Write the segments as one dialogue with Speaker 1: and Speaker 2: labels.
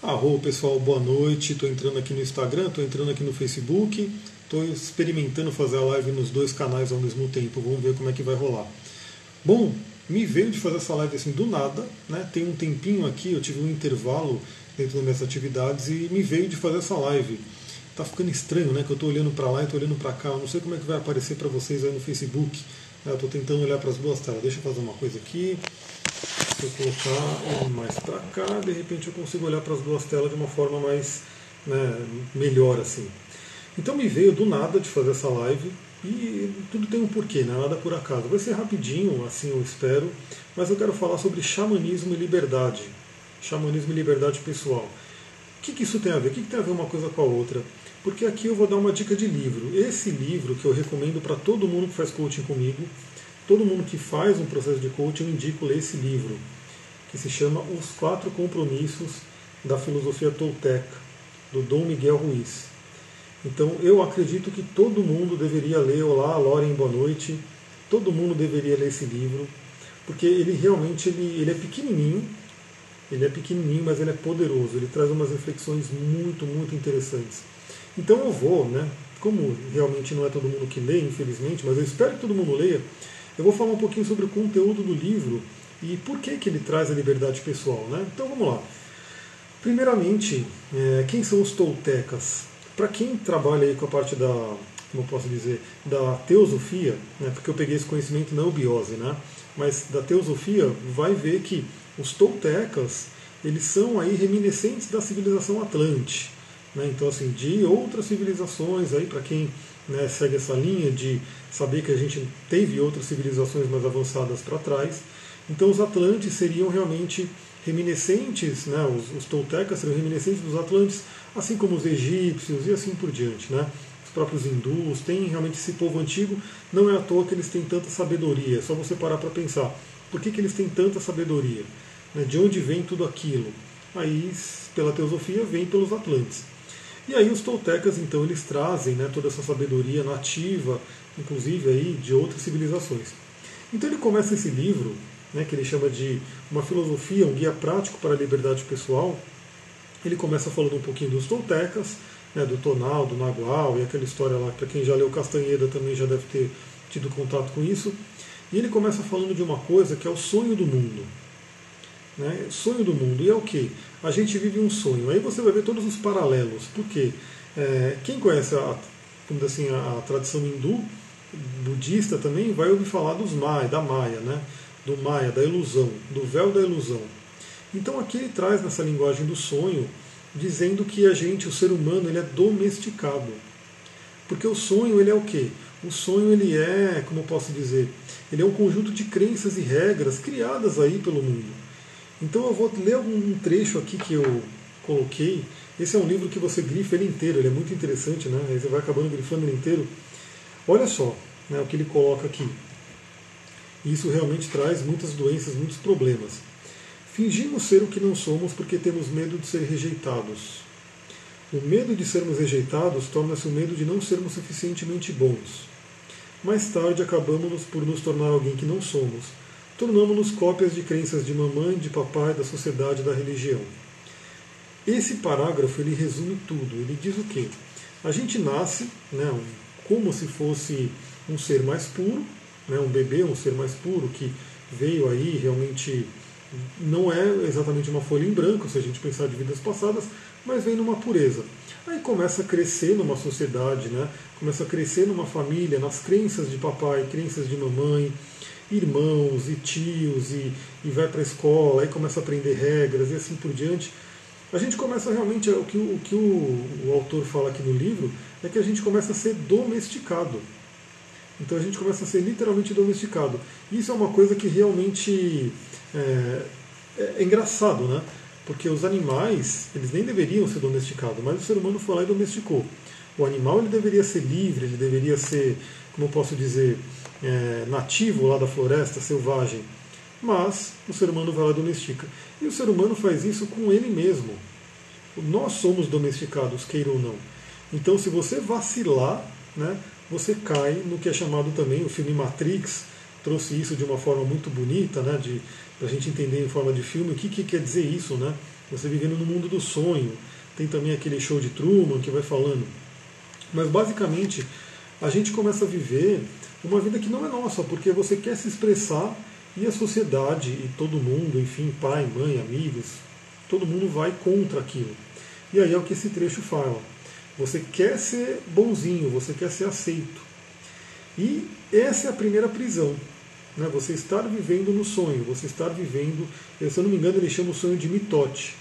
Speaker 1: Arro, pessoal, boa noite. Estou entrando aqui no Instagram, estou entrando aqui no Facebook, estou experimentando fazer a live nos dois canais ao mesmo tempo. Vamos ver como é que vai rolar. Bom, me veio de fazer essa live assim do nada, né? Tem um tempinho aqui, eu tive um intervalo dentro das minhas atividades e me veio de fazer essa live. Tá ficando estranho, né? Que eu estou olhando para lá e estou olhando para cá. Eu não sei como é que vai aparecer para vocês aí no Facebook. Eu estou tentando olhar para as duas telas. Deixa eu fazer uma coisa aqui. Se eu colocar mais para cá, de repente eu consigo olhar para as duas telas de uma forma mais né, melhor assim. Então me veio do nada de fazer essa live e tudo tem um porquê, né? nada por acaso. Vai ser rapidinho, assim eu espero, mas eu quero falar sobre xamanismo e liberdade. Xamanismo e liberdade pessoal. O que, que isso tem a ver? O que, que tem a ver uma coisa com a outra? Porque aqui eu vou dar uma dica de livro. Esse livro que eu recomendo para todo mundo que faz coaching comigo todo mundo que faz um processo de coaching, eu indico ler esse livro, que se chama Os Quatro Compromissos da Filosofia Tolteca, do Dom Miguel Ruiz. Então eu acredito que todo mundo deveria ler, olá, Loren, boa noite, todo mundo deveria ler esse livro, porque ele realmente ele, ele é pequenininho, ele é pequenininho, mas ele é poderoso, ele traz umas reflexões muito, muito interessantes. Então eu vou, né, como realmente não é todo mundo que lê, infelizmente, mas eu espero que todo mundo leia, eu vou falar um pouquinho sobre o conteúdo do livro e por que, que ele traz a liberdade pessoal. Né? Então vamos lá. Primeiramente, é, quem são os toltecas? Para quem trabalha aí com a parte da, como eu posso dizer, da teosofia, né, porque eu peguei esse conhecimento na ubiose, né, mas da teosofia, vai ver que os toltecas, eles são aí reminiscentes da civilização atlante. Né, então, assim, de outras civilizações, aí para quem né, segue essa linha de saber que a gente teve outras civilizações mais avançadas para trás. Então os Atlantes seriam realmente reminiscentes, né, os, os toltecas seriam reminiscentes dos Atlantes, assim como os egípcios e assim por diante. Né? Os próprios hindus, tem realmente esse povo antigo, não é à toa que eles têm tanta sabedoria, é só você parar para pensar. Por que, que eles têm tanta sabedoria? Né, de onde vem tudo aquilo? Aí, pela teosofia, vem pelos Atlantes. E aí os toltecas, então, eles trazem né, toda essa sabedoria nativa, inclusive aí de outras civilizações. Então ele começa esse livro, né, que ele chama de uma filosofia, um guia prático para a liberdade pessoal. Ele começa falando um pouquinho dos toltecas, né, do Tonal, do Nagual e aquela história lá, para quem já leu Castanheda também já deve ter tido contato com isso. E ele começa falando de uma coisa que é o sonho do mundo. Né? Sonho do mundo. E é o que? A gente vive um sonho. Aí você vai ver todos os paralelos. Por quê? É, quem conhece a, assim, a, a, tradição hindu, budista também, vai ouvir falar dos Maia, da Maia, né? do Maia, da ilusão, do véu da ilusão. Então aqui ele traz nessa linguagem do sonho, dizendo que a gente, o ser humano, ele é domesticado. Porque o sonho ele é o quê? O sonho ele é, como eu posso dizer, ele é um conjunto de crenças e regras criadas aí pelo mundo. Então eu vou ler um trecho aqui que eu coloquei. Esse é um livro que você grifa ele inteiro, ele é muito interessante, né? Você vai acabando grifando ele inteiro. Olha só né, o que ele coloca aqui. Isso realmente traz muitas doenças, muitos problemas. Fingimos ser o que não somos porque temos medo de ser rejeitados. O medo de sermos rejeitados torna-se o medo de não sermos suficientemente bons. Mais tarde acabamos por nos tornar alguém que não somos, tornamos-nos cópias de crenças de mamãe, de papai, da sociedade, da religião. Esse parágrafo ele resume tudo. Ele diz o quê? A gente nasce né, como se fosse um ser mais puro, né, um bebê, um ser mais puro que veio aí realmente não é exatamente uma folha em branco, se a gente pensar de vidas passadas, mas vem numa pureza. Aí começa a crescer numa sociedade, né? começa a crescer numa família, nas crenças de papai, crenças de mamãe, irmãos e tios e, e vai para a escola, aí começa a aprender regras e assim por diante. A gente começa realmente, o que, o, que o, o autor fala aqui no livro, é que a gente começa a ser domesticado. Então a gente começa a ser literalmente domesticado. Isso é uma coisa que realmente é, é, é engraçado, né? Porque os animais, eles nem deveriam ser domesticados, mas o ser humano foi lá e domesticou. O animal ele deveria ser livre, ele deveria ser, como posso dizer, é, nativo lá da floresta, selvagem. Mas o ser humano vai lá e domestica. E o ser humano faz isso com ele mesmo. Nós somos domesticados, queira ou não. Então, se você vacilar, né, você cai no que é chamado também o filme Matrix. trouxe isso de uma forma muito bonita, né, de a gente entender em forma de filme o que, que quer dizer isso, né? Você vivendo no mundo do sonho. Tem também aquele show de Truman que vai falando. Mas basicamente a gente começa a viver uma vida que não é nossa, porque você quer se expressar e a sociedade e todo mundo, enfim, pai, mãe, amigos, todo mundo vai contra aquilo. E aí é o que esse trecho fala. Você quer ser bonzinho, você quer ser aceito. E essa é a primeira prisão. Né? Você estar vivendo no sonho, você estar vivendo, se eu não me engano, ele chama o sonho de mitote.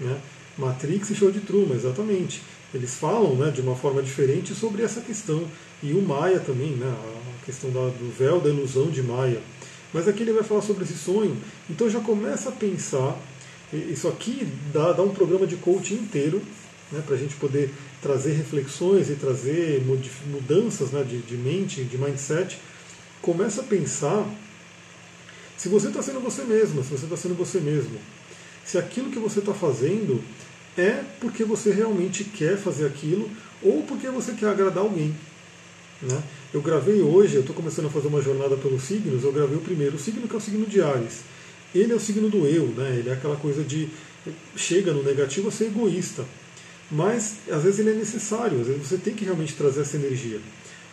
Speaker 1: Né? Matrix e show de Truman, exatamente. Eles falam né, de uma forma diferente sobre essa questão. E o Maia também, né, a questão da, do véu da ilusão de Maia. Mas aqui ele vai falar sobre esse sonho. Então já começa a pensar. Isso aqui dá, dá um programa de coaching inteiro né, para a gente poder trazer reflexões e trazer mudanças né, de, de mente, de mindset. Começa a pensar se você está sendo você mesmo, se você está sendo você mesmo. Se aquilo que você está fazendo é porque você realmente quer fazer aquilo ou porque você quer agradar alguém. Né? Eu gravei hoje, eu estou começando a fazer uma jornada pelos signos, eu gravei o primeiro signo que é o signo de Ares. Ele é o signo do eu, né? ele é aquela coisa de chega no negativo a ser egoísta. Mas às vezes ele é necessário, às vezes você tem que realmente trazer essa energia.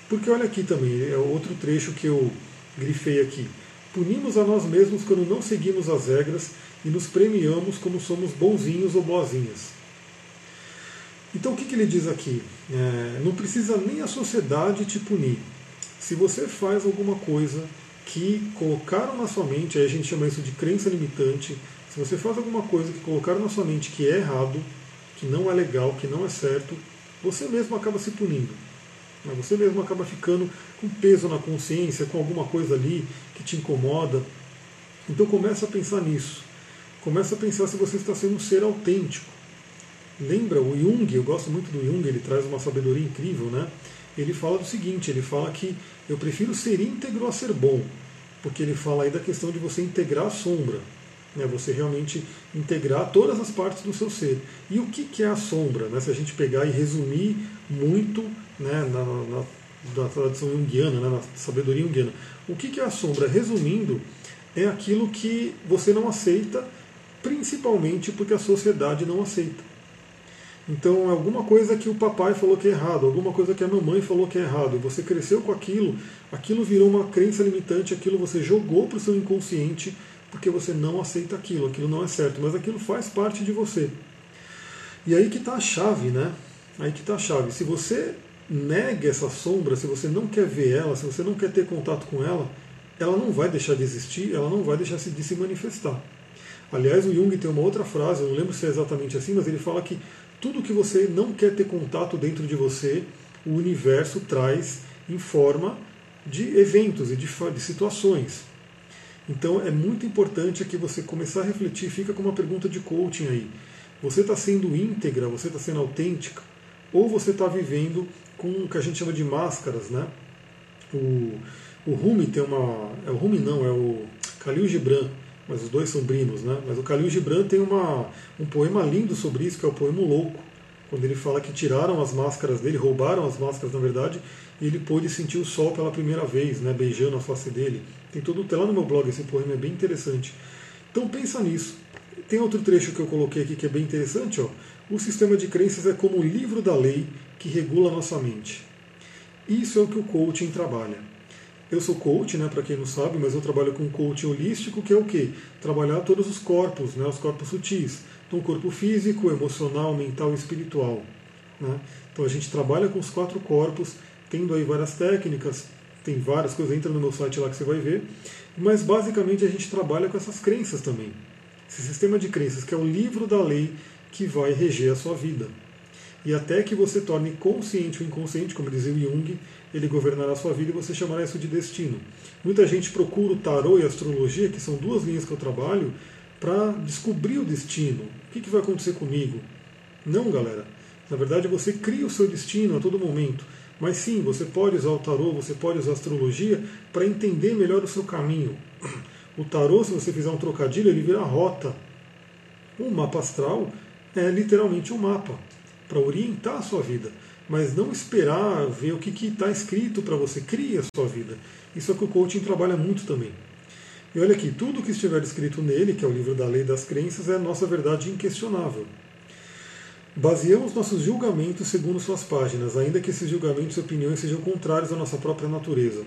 Speaker 1: Porque olha aqui também, é outro trecho que eu grifei aqui. Punimos a nós mesmos quando não seguimos as regras e nos premiamos como somos bonzinhos ou boazinhas. Então o que, que ele diz aqui? É, não precisa nem a sociedade te punir. Se você faz alguma coisa que colocaram na sua mente, aí a gente chama isso de crença limitante, se você faz alguma coisa que colocaram na sua mente que é errado, que não é legal, que não é certo, você mesmo acaba se punindo. Né? Você mesmo acaba ficando com peso na consciência, com alguma coisa ali que te incomoda. Então começa a pensar nisso. Começa a pensar se você está sendo um ser autêntico. Lembra o Jung, eu gosto muito do Jung, ele traz uma sabedoria incrível, né? Ele fala do seguinte, ele fala que eu prefiro ser íntegro a ser bom, porque ele fala aí da questão de você integrar a sombra, né? você realmente integrar todas as partes do seu ser. E o que, que é a sombra? Né? Se a gente pegar e resumir muito né, na, na, tradição junguiana, né, na sabedoria junguiana, o que, que é a sombra? Resumindo, é aquilo que você não aceita, principalmente porque a sociedade não aceita. Então, alguma coisa que o papai falou que é errado, alguma coisa que a mamãe falou que é errado, você cresceu com aquilo, aquilo virou uma crença limitante, aquilo você jogou para o seu inconsciente porque você não aceita aquilo, aquilo não é certo, mas aquilo faz parte de você. E aí que está a chave, né? Aí que está a chave. Se você nega essa sombra, se você não quer ver ela, se você não quer ter contato com ela, ela não vai deixar de existir, ela não vai deixar de se manifestar. Aliás, o Jung tem uma outra frase, eu não lembro se é exatamente assim, mas ele fala que tudo que você não quer ter contato dentro de você, o universo traz em forma de eventos e de, de situações. Então é muito importante que você começar a refletir, fica com uma pergunta de coaching aí. Você está sendo íntegra, você está sendo autêntica, ou você está vivendo com o que a gente chama de máscaras, né? O, o Rumi tem uma. É o Rumi não, é o Khalil Gibran mas os dois são primos, né? Mas o Khalil Gibran tem uma, um poema lindo sobre isso, que é o poema Louco, quando ele fala que tiraram as máscaras dele, roubaram as máscaras na verdade, e ele pôde sentir o sol pela primeira vez, né, beijando a face dele. Tem todo tem lá no meu blog esse poema é bem interessante. Então pensa nisso. Tem outro trecho que eu coloquei aqui que é bem interessante, ó. O sistema de crenças é como o livro da lei que regula nossa mente. Isso é o que o coaching trabalha. Eu sou coach, né, para quem não sabe, mas eu trabalho com coaching holístico, que é o quê? Trabalhar todos os corpos, né, os corpos sutis. Então, corpo físico, emocional, mental e espiritual. Né? Então, a gente trabalha com os quatro corpos, tendo aí várias técnicas, tem várias coisas, entra no meu site lá que você vai ver. Mas, basicamente, a gente trabalha com essas crenças também. Esse sistema de crenças, que é o livro da lei que vai reger a sua vida. E até que você torne consciente o inconsciente, como dizia o Jung, ele governará a sua vida e você chamará isso de destino. Muita gente procura o tarô e a astrologia, que são duas linhas que eu trabalho, para descobrir o destino. O que, que vai acontecer comigo? Não, galera. Na verdade, você cria o seu destino a todo momento. Mas sim, você pode usar o tarô, você pode usar a astrologia para entender melhor o seu caminho. O tarô, se você fizer um trocadilho, ele vira rota. O mapa astral é literalmente um mapa para orientar a sua vida. mas não esperar ver o que está escrito para você. Crie a sua vida. Isso é que o coaching trabalha muito também. E olha aqui, tudo que estiver escrito nele, que é o livro da lei das crenças, é a nossa verdade inquestionável. Baseamos nossos julgamentos segundo suas páginas, ainda que esses julgamentos e opiniões sejam contrários à nossa própria natureza.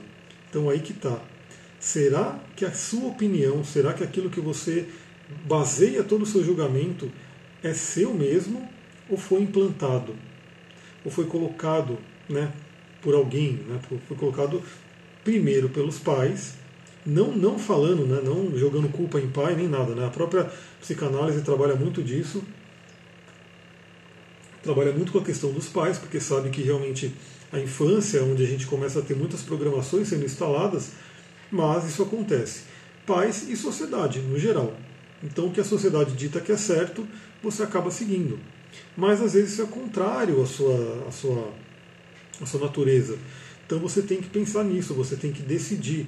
Speaker 1: Então aí que está. Será que a sua opinião, será que aquilo que você baseia todo o seu julgamento é seu mesmo ou foi implantado? Ou foi colocado né, por alguém? Né, foi colocado primeiro pelos pais, não, não falando, né, não jogando culpa em pai nem nada. Né, a própria psicanálise trabalha muito disso, trabalha muito com a questão dos pais, porque sabe que realmente a infância é onde a gente começa a ter muitas programações sendo instaladas, mas isso acontece. Pais e sociedade, no geral. Então, o que a sociedade dita que é certo, você acaba seguindo. Mas às vezes isso é contrário à sua, à sua, à sua natureza. Então você tem que pensar nisso, você tem que decidir.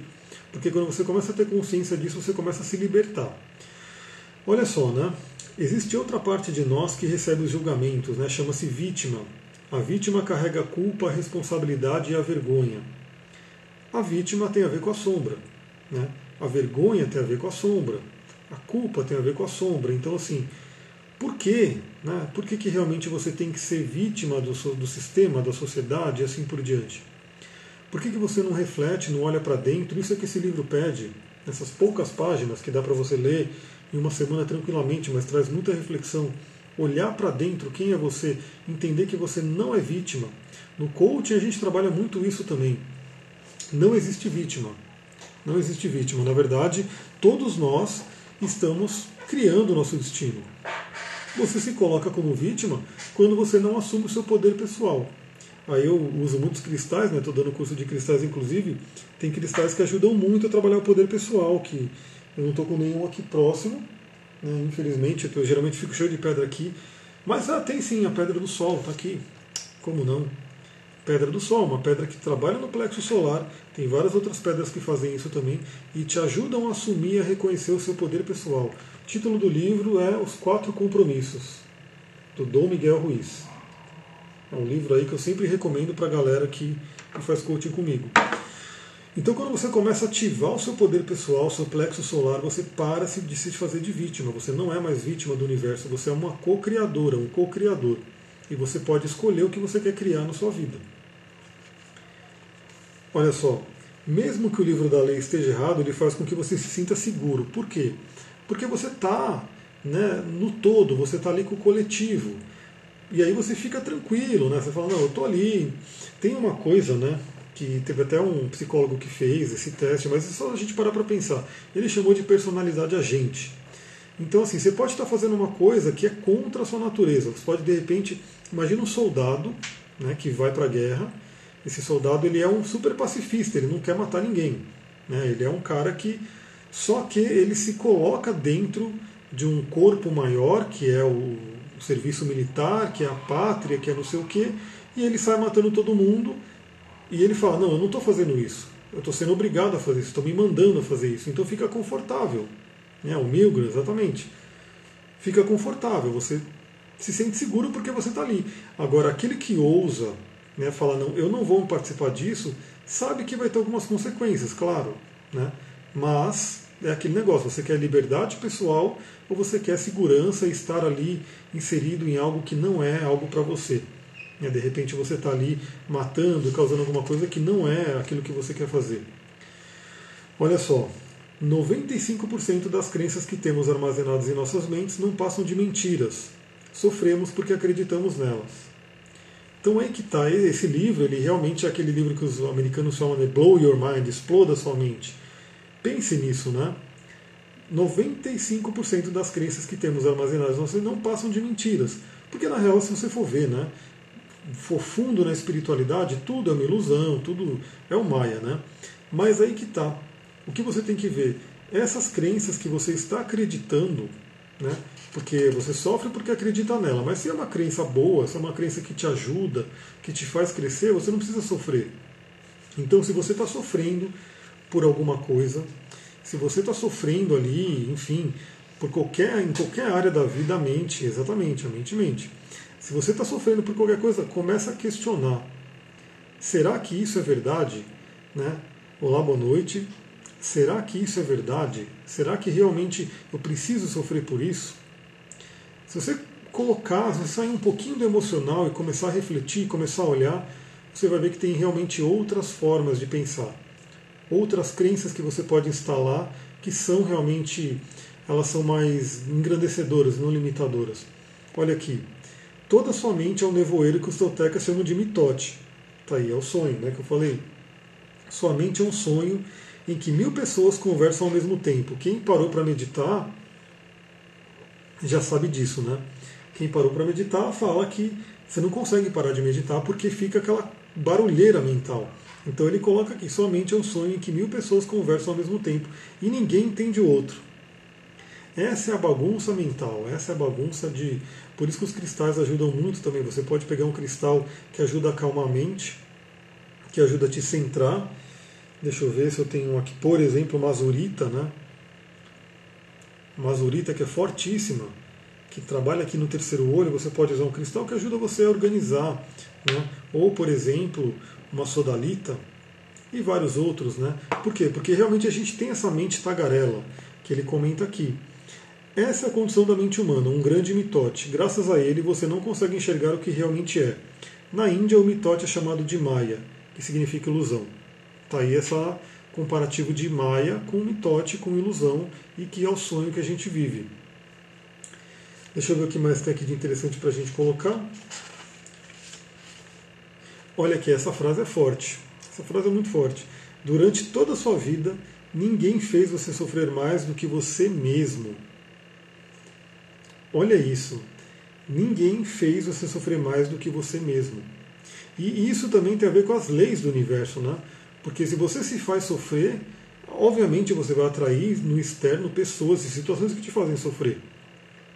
Speaker 1: Porque quando você começa a ter consciência disso, você começa a se libertar. Olha só, né? Existe outra parte de nós que recebe os julgamentos, né? chama-se vítima. A vítima carrega a culpa, a responsabilidade e a vergonha. A vítima tem a ver com a sombra. Né? A vergonha tem a ver com a sombra. A culpa tem a ver com a sombra. Então, assim, por quê? Né? Por que, que realmente você tem que ser vítima do, do sistema, da sociedade e assim por diante? Por que, que você não reflete, não olha para dentro? Isso é que esse livro pede, nessas poucas páginas que dá para você ler em uma semana tranquilamente, mas traz muita reflexão. Olhar para dentro, quem é você, entender que você não é vítima. No coaching a gente trabalha muito isso também. Não existe vítima. Não existe vítima. Na verdade, todos nós estamos criando o nosso destino. Você se coloca como vítima quando você não assume o seu poder pessoal. Aí eu uso muitos cristais, né? Estou dando curso de cristais, inclusive. Tem cristais que ajudam muito a trabalhar o poder pessoal, que eu não estou com nenhum aqui próximo, né? infelizmente, eu geralmente fico cheio de pedra aqui. Mas ah, tem sim a pedra do sol, está aqui. Como não? Pedra do Sol, uma pedra que trabalha no plexo solar, tem várias outras pedras que fazem isso também e te ajudam a assumir e a reconhecer o seu poder pessoal. O título do livro é Os Quatro Compromissos, do Dom Miguel Ruiz. É um livro aí que eu sempre recomendo para a galera que, que faz coaching comigo. Então, quando você começa a ativar o seu poder pessoal, o seu plexo solar, você para de se fazer de vítima. Você não é mais vítima do universo, você é uma co-criadora, um co-criador. E você pode escolher o que você quer criar na sua vida. Olha só, mesmo que o livro da lei esteja errado, ele faz com que você se sinta seguro. Por quê? Porque você está né, no todo, você está ali com o coletivo. E aí você fica tranquilo, né? Você fala, não, eu estou ali. Tem uma coisa, né? Que teve até um psicólogo que fez esse teste, mas é só a gente parar para pensar. Ele chamou de personalidade agente. Então, assim, você pode estar fazendo uma coisa que é contra a sua natureza. Você pode, de repente, imagina um soldado né, que vai para a guerra. Esse soldado ele é um super pacifista, ele não quer matar ninguém. Né? Ele é um cara que só que ele se coloca dentro de um corpo maior, que é o, serviço militar, que é a pátria, que é não sei o quê, e ele sai matando todo mundo. E ele fala: Não, eu não estou fazendo isso. Eu estou sendo obrigado a fazer isso, estou me mandando a fazer isso. Então fica confortável. Né? O Milgram, exatamente. Fica confortável, você se sente seguro porque você está ali. Agora, aquele que ousa né, falar, não, eu não vou participar disso, sabe que vai ter algumas consequências, claro. Né? Mas é aquele negócio, você quer liberdade pessoal ou você quer segurança e estar ali inserido em algo que não é algo para você. Né? De repente você está ali matando, causando alguma coisa que não é aquilo que você quer fazer. Olha só, 95% das crenças que temos armazenadas em nossas mentes não passam de mentiras. Sofremos porque acreditamos nelas. Então aí que está, esse livro, ele realmente é aquele livro que os americanos chamam de Blow Your Mind, exploda sua mente. Pense nisso, né? 95% das crenças que temos armazenadas em não passam de mentiras. Porque na real, se você for ver, né? For fundo na espiritualidade, tudo é uma ilusão, tudo é o Maia, né? Mas aí que está o que você tem que ver? Essas crenças que você está acreditando, né? porque você sofre porque acredita nela, mas se é uma crença boa, se é uma crença que te ajuda, que te faz crescer, você não precisa sofrer. Então, se você está sofrendo por alguma coisa, se você está sofrendo ali, enfim, por qualquer, em qualquer área da vida, a mente, exatamente, a mente mente. Se você está sofrendo por qualquer coisa, começa a questionar. Será que isso é verdade? Né? Olá, boa noite. Será que isso é verdade? Será que realmente eu preciso sofrer por isso? Se você colocar, se você sair um pouquinho do emocional e começar a refletir, começar a olhar, você vai ver que tem realmente outras formas de pensar. Outras crenças que você pode instalar que são realmente, elas são mais engrandecedoras, não limitadoras. Olha aqui, toda sua mente é um nevoeiro que os toltecas chamam de mitote. Tá aí, é o sonho, né, que eu falei. Sua mente é um sonho em que mil pessoas conversam ao mesmo tempo. Quem parou para meditar já sabe disso, né? Quem parou para meditar fala que você não consegue parar de meditar porque fica aquela barulheira mental. Então ele coloca aqui: sua mente é um sonho em que mil pessoas conversam ao mesmo tempo e ninguém entende o outro. Essa é a bagunça mental, essa é a bagunça de. Por isso que os cristais ajudam muito também. Você pode pegar um cristal que ajuda a acalmar a mente, que ajuda a te centrar. Deixa eu ver se eu tenho aqui, por exemplo, Mazurita, né? Mazurita que é fortíssima, que trabalha aqui no terceiro olho. Você pode usar um cristal que ajuda você a organizar, né? Ou, por exemplo, uma sodalita e vários outros, né? Por quê? Porque realmente a gente tem essa mente tagarela, que ele comenta aqui. Essa é a condição da mente humana, um grande mitote. Graças a ele você não consegue enxergar o que realmente é. Na Índia, o mitote é chamado de Maya, que significa ilusão. Tá aí essa comparativo de Maya com mitote, com ilusão, e que é o sonho que a gente vive. Deixa eu ver o que mais tem aqui de interessante para a gente colocar. Olha aqui, essa frase é forte. Essa frase é muito forte. Durante toda a sua vida, ninguém fez você sofrer mais do que você mesmo. Olha isso. Ninguém fez você sofrer mais do que você mesmo. E isso também tem a ver com as leis do universo, né? Porque se você se faz sofrer, obviamente você vai atrair no externo pessoas e situações que te fazem sofrer.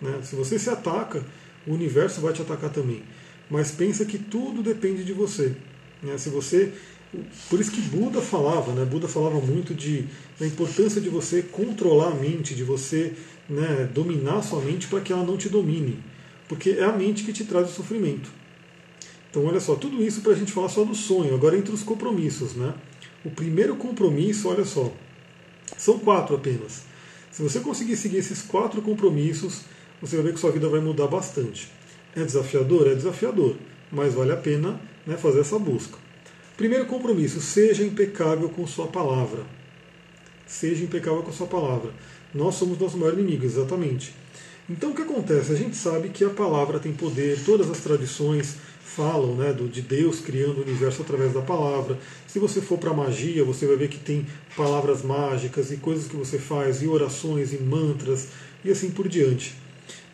Speaker 1: Né? Se você se ataca, o universo vai te atacar também mas pensa que tudo depende de você. Né? Se você, por isso que Buda falava, né? Buda falava muito de da importância de você controlar a mente, de você né, dominar sua mente para que ela não te domine, porque é a mente que te traz o sofrimento. Então, olha só, tudo isso para a gente falar só do sonho. Agora, entre os compromissos, né? O primeiro compromisso, olha só, são quatro apenas. Se você conseguir seguir esses quatro compromissos, você vai ver que sua vida vai mudar bastante. É desafiador? É desafiador, mas vale a pena né, fazer essa busca. Primeiro compromisso: seja impecável com sua palavra. Seja impecável com sua palavra. Nós somos nosso maior inimigo, exatamente. Então o que acontece? A gente sabe que a palavra tem poder, todas as tradições falam né, do, de Deus criando o universo através da palavra. Se você for para magia, você vai ver que tem palavras mágicas e coisas que você faz, e orações, e mantras, e assim por diante.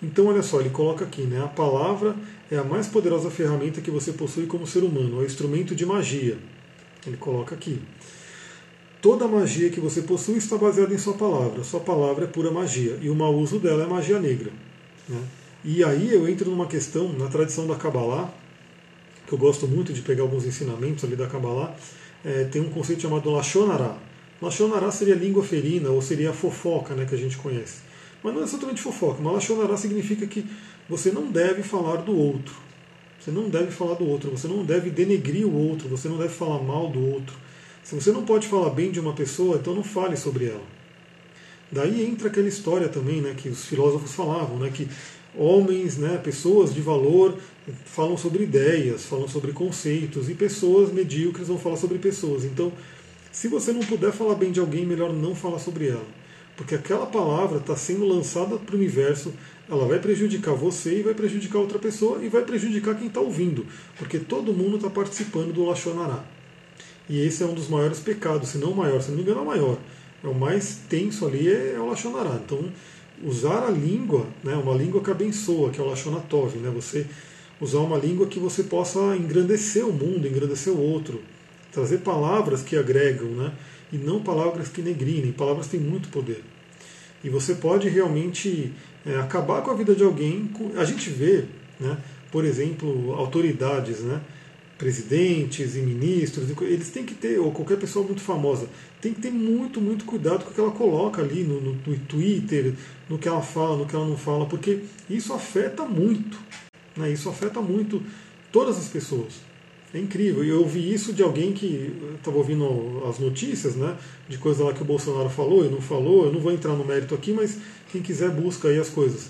Speaker 1: Então, olha só, ele coloca aqui, né? A palavra é a mais poderosa ferramenta que você possui como ser humano, é o instrumento de magia. Ele coloca aqui. Toda magia que você possui está baseada em sua palavra. Sua palavra é pura magia e o mau uso dela é magia negra. Né? E aí eu entro numa questão, na tradição da Kabbalah, que eu gosto muito de pegar alguns ensinamentos ali da Kabbalah, é, tem um conceito chamado Lashonará. Lashonará seria língua ferina, ou seria a fofoca né, que a gente conhece. Mas não é exatamente fofoca. Malachonará significa que você não deve falar do outro. Você não deve falar do outro. Você não deve denegrir o outro. Você não deve falar mal do outro. Se você não pode falar bem de uma pessoa, então não fale sobre ela. Daí entra aquela história também, né, que os filósofos falavam, né, que homens, né, pessoas de valor falam sobre ideias, falam sobre conceitos e pessoas medíocres vão falar sobre pessoas. Então, se você não puder falar bem de alguém, melhor não falar sobre ela. Porque aquela palavra está sendo lançada para o universo, ela vai prejudicar você e vai prejudicar outra pessoa e vai prejudicar quem está ouvindo, porque todo mundo está participando do Lachonará. E esse é um dos maiores pecados, se não o maior, se não me engano é o maior. É o mais tenso ali, é o Lachonará. Então, usar a língua, né, uma língua que abençoa, que é o Lachonatov, né, você usar uma língua que você possa engrandecer o mundo, engrandecer o outro, trazer palavras que agregam, né? E não palavras que negrinem. Palavras têm muito poder. E você pode realmente é, acabar com a vida de alguém. A gente vê, né, por exemplo, autoridades, né, presidentes e ministros, eles têm que ter, ou qualquer pessoa muito famosa, tem que ter muito, muito cuidado com o que ela coloca ali no, no, no Twitter, no que ela fala, no que ela não fala, porque isso afeta muito. Né? Isso afeta muito todas as pessoas. É incrível. E eu ouvi isso de alguém que estava ouvindo as notícias, né? De coisa lá que o Bolsonaro falou e não falou. Eu não vou entrar no mérito aqui, mas quem quiser busca aí as coisas.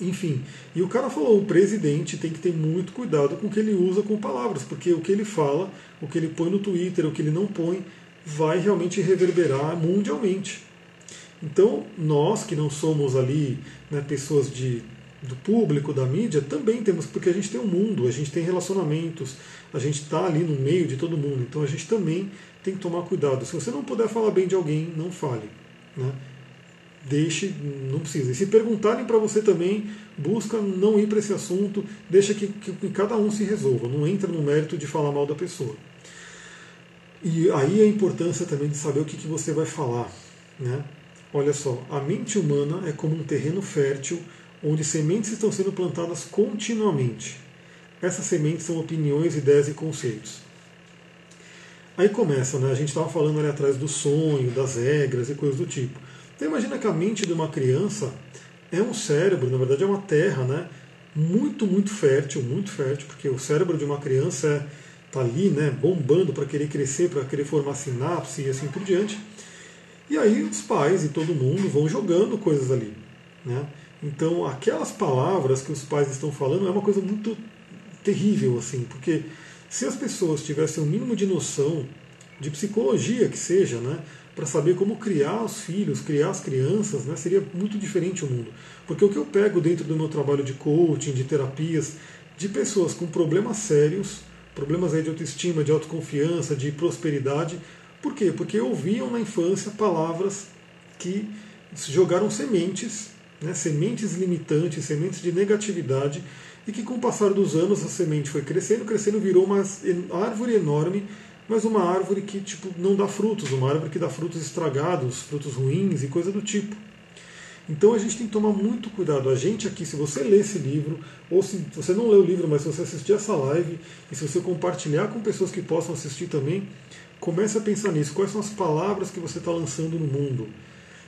Speaker 1: Enfim, e o cara falou: o presidente tem que ter muito cuidado com o que ele usa com palavras, porque o que ele fala, o que ele põe no Twitter, o que ele não põe, vai realmente reverberar mundialmente. Então, nós que não somos ali né, pessoas de, do público, da mídia, também temos, porque a gente tem um mundo, a gente tem relacionamentos, a gente está ali no meio de todo mundo, então a gente também tem que tomar cuidado. Se você não puder falar bem de alguém, não fale. Né? deixe, não precisa. E se perguntarem para você também, busca não ir para esse assunto, deixa que, que, que, cada um se resolva, não entra no mérito de falar mal da pessoa. E aí a importância também de saber o que, que você vai falar. Né? Olha só, a mente humana é como um terreno fértil onde sementes estão sendo plantadas continuamente. Essas sementes são opiniões, ideias e conceitos. Aí começa, né? A gente estava falando ali atrás do sonho, das regras e coisas do tipo. Então imagina que a mente de uma criança é um cérebro, na verdade é uma terra, né? Muito, muito fértil, muito fértil, porque o cérebro de uma criança está ali, né, bombando para querer crescer, para querer formar sinapse e assim por diante. E aí os pais e todo mundo vão jogando coisas ali, né? Então aquelas palavras que os pais estão falando é uma coisa muito terrível, assim, porque se as pessoas tivessem o um mínimo de noção de psicologia que seja, né, para saber como criar os filhos, criar as crianças, né, seria muito diferente o mundo. Porque o que eu pego dentro do meu trabalho de coaching, de terapias, de pessoas com problemas sérios, problemas aí de autoestima, de autoconfiança, de prosperidade, por quê? Porque ouviam na infância palavras que jogaram sementes, né, sementes limitantes, sementes de negatividade, e que com o passar dos anos a semente foi crescendo, crescendo, virou uma árvore enorme mas uma árvore que tipo não dá frutos, uma árvore que dá frutos estragados, frutos ruins e coisa do tipo. Então a gente tem que tomar muito cuidado. A gente aqui, se você ler esse livro, ou se você não lê o livro, mas se você assistir essa live, e se você compartilhar com pessoas que possam assistir também, comece a pensar nisso. Quais são as palavras que você está lançando no mundo?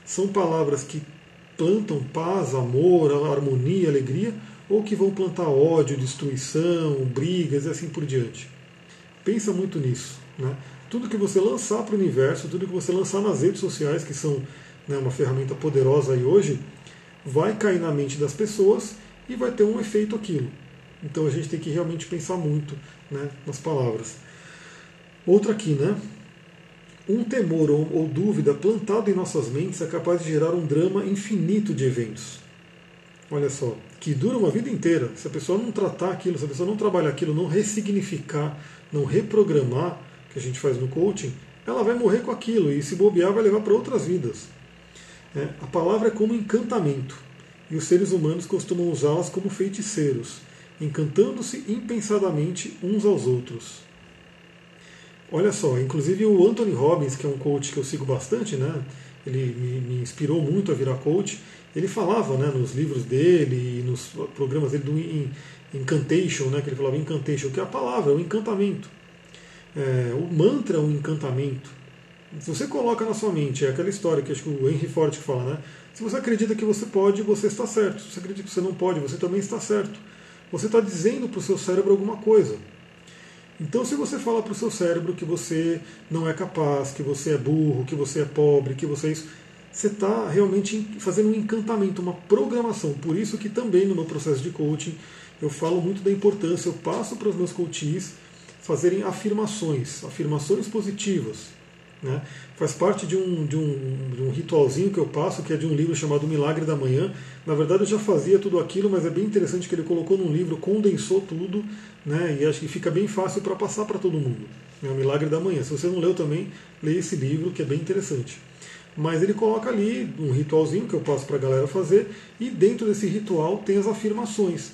Speaker 1: São palavras que plantam paz, amor, harmonia, alegria, ou que vão plantar ódio, destruição, brigas e assim por diante? Pensa muito nisso. Né? Tudo que você lançar para o universo, tudo que você lançar nas redes sociais, que são né, uma ferramenta poderosa aí hoje, vai cair na mente das pessoas e vai ter um efeito aquilo. Então a gente tem que realmente pensar muito né, nas palavras. Outra aqui, né? Um temor ou, ou, dúvida plantado em nossas mentes é capaz de gerar um drama infinito de eventos. Olha só, que dura uma vida inteira. Se a pessoa não tratar aquilo, se a pessoa não trabalhar aquilo, não ressignificar, não reprogramar, que a gente faz no coaching, ela vai morrer com aquilo e se bobear vai levar para outras vidas. É, a palavra é como encantamento e os seres humanos costumam usá-las como feiticeiros, encantando-se impensadamente uns aos outros. Olha só, inclusive o Anthony Robbins, que é um coach que eu sigo bastante, né? ele me, me inspirou muito a virar coach. Ele falava né, nos livros dele nos programas dele do Incantation, né, que ele falava Incantation, que é a palavra, é o encantamento. É, o mantra é um encantamento. Se você coloca na sua mente, é aquela história que acho que o Henry Ford fala, né? Se você acredita que você pode, você está certo. Se você acredita que você não pode, você também está certo. Você está dizendo para o seu cérebro alguma coisa. Então, se você fala para o seu cérebro que você não é capaz, que você é burro, que você é pobre, que você é isso, você está realmente fazendo um encantamento, uma programação. Por isso que também no meu processo de coaching eu falo muito da importância, eu passo para os meus coaches fazerem afirmações, afirmações positivas. Né? Faz parte de um, de, um, de um ritualzinho que eu passo, que é de um livro chamado Milagre da Manhã. Na verdade, eu já fazia tudo aquilo, mas é bem interessante que ele colocou num livro, condensou tudo, né? e acho que fica bem fácil para passar para todo mundo. É o Milagre da Manhã. Se você não leu também, leia esse livro, que é bem interessante. Mas ele coloca ali um ritualzinho que eu passo para a galera fazer, e dentro desse ritual tem as afirmações.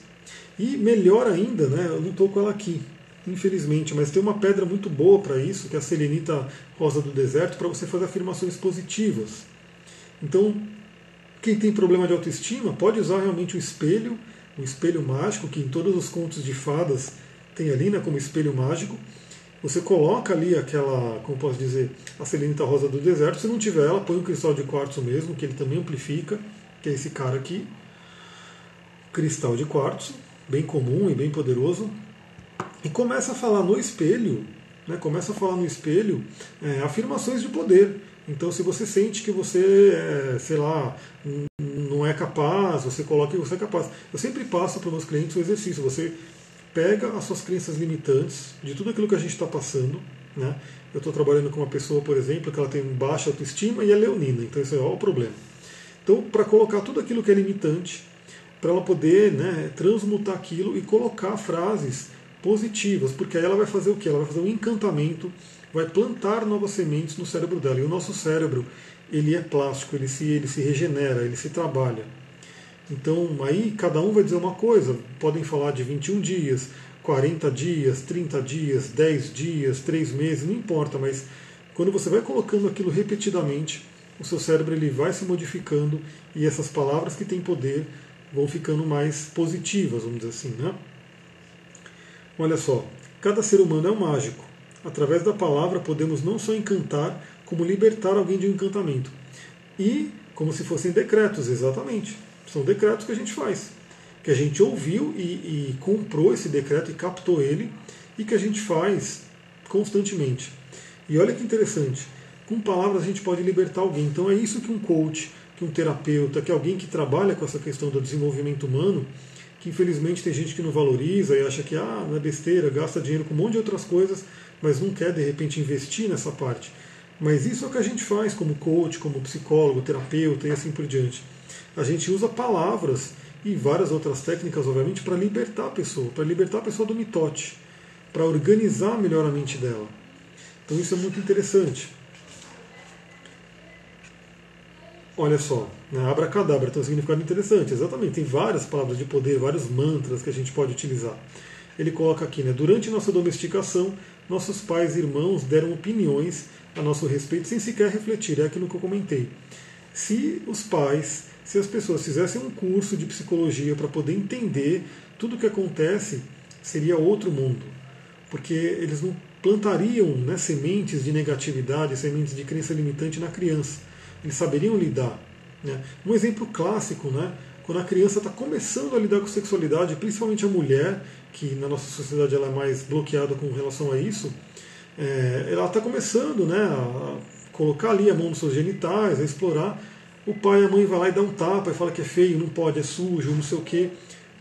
Speaker 1: E melhor ainda, né, eu não estou com ela aqui, infelizmente, mas tem uma pedra muito boa para isso, que é a selenita rosa do deserto, para você fazer afirmações positivas. Então, quem tem problema de autoestima pode usar realmente o espelho, o espelho mágico, que em todos os contos de fadas tem ali né, como espelho mágico. Você coloca ali aquela, como posso dizer, a selenita rosa do deserto. Se não tiver ela, põe um cristal de quartzo mesmo, que ele também amplifica, que é esse cara aqui. Cristal de quartzo, bem comum e bem poderoso. E começa a falar no espelho, né, começa a falar no espelho é, afirmações de poder. Então, se você sente que você, é, sei lá, não é capaz, você coloca que você é capaz. Eu sempre passo para os meus clientes o exercício. Você pega as suas crenças limitantes de tudo aquilo que a gente está passando. Né? Eu estou trabalhando com uma pessoa, por exemplo, que ela tem baixa autoestima e é leonina. Então, isso é o problema. Então, para colocar tudo aquilo que é limitante, para ela poder né, transmutar aquilo e colocar frases positivas, porque aí ela vai fazer o que? Ela vai fazer um encantamento vai plantar novas sementes no cérebro dela. E o nosso cérebro, ele é plástico, ele se, ele se regenera, ele se trabalha. Então, aí cada um vai dizer uma coisa. Podem falar de 21 dias, 40 dias, 30 dias, 10 dias, 3 meses, não importa, mas quando você vai colocando aquilo repetidamente, o seu cérebro ele vai se modificando e essas palavras que têm poder vão ficando mais positivas, vamos dizer assim, né? Olha só, cada ser humano é um mágico. Através da palavra podemos não só encantar, como libertar alguém de um encantamento. E como se fossem decretos, exatamente. São decretos que a gente faz. Que a gente ouviu e, e comprou esse decreto e captou ele, e que a gente faz constantemente. E olha que interessante, com palavras a gente pode libertar alguém. Então é isso que um coach, que um terapeuta, que alguém que trabalha com essa questão do desenvolvimento humano, que infelizmente tem gente que não valoriza e acha que ah, não é besteira, gasta dinheiro com um monte de outras coisas, mas não quer de repente investir nessa parte. Mas isso é o que a gente faz como coach, como psicólogo, terapeuta e assim por diante. A gente usa palavras e várias outras técnicas, obviamente, para libertar a pessoa, para libertar a pessoa do mitote, para organizar melhor a mente dela. Então isso é muito interessante. Olha só, né? abracadabra tem um significado interessante, exatamente. Tem várias palavras de poder, vários mantras que a gente pode utilizar. Ele coloca aqui, né? Durante nossa domesticação, nossos pais e irmãos deram opiniões a nosso respeito sem sequer refletir. É aquilo que eu comentei. Se os pais, se as pessoas fizessem um curso de psicologia para poder entender tudo o que acontece, seria outro mundo. Porque eles não plantariam né, sementes de negatividade, sementes de crença limitante na criança eles saberiam lidar. Né? Um exemplo clássico, né? quando a criança está começando a lidar com sexualidade, principalmente a mulher, que na nossa sociedade ela é mais bloqueada com relação a isso, é, ela está começando né, a colocar ali a mão nos seus genitais, a explorar. O pai e a mãe vai lá e dá um tapa e fala que é feio, não pode, é sujo, não sei o quê.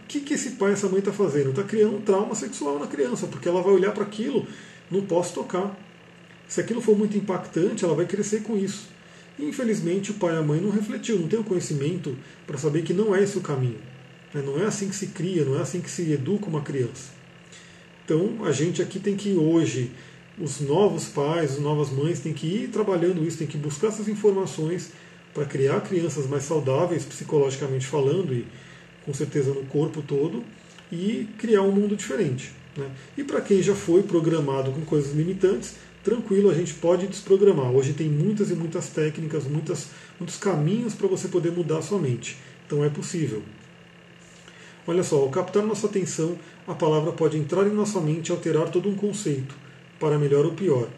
Speaker 1: O que, que esse pai e essa mãe está fazendo? Está criando um trauma sexual na criança, porque ela vai olhar para aquilo, não posso tocar. Se aquilo for muito impactante, ela vai crescer com isso. Infelizmente, o pai e a mãe não refletiu, não tem o conhecimento para saber que não é esse o caminho. Né? Não é assim que se cria, não é assim que se educa uma criança. Então, a gente aqui tem que hoje, os novos pais, as novas mães, tem que ir trabalhando isso, tem que buscar essas informações para criar crianças mais saudáveis, psicologicamente falando, e com certeza no corpo todo, e criar um mundo diferente. Né? E para quem já foi programado com coisas limitantes, tranquilo, a gente pode desprogramar. Hoje tem muitas e muitas técnicas, muitas, muitos caminhos para você poder mudar a sua mente. Então é possível. Olha só, ao captar nossa atenção, a palavra pode entrar em nossa mente e alterar todo um conceito, para melhor ou pior.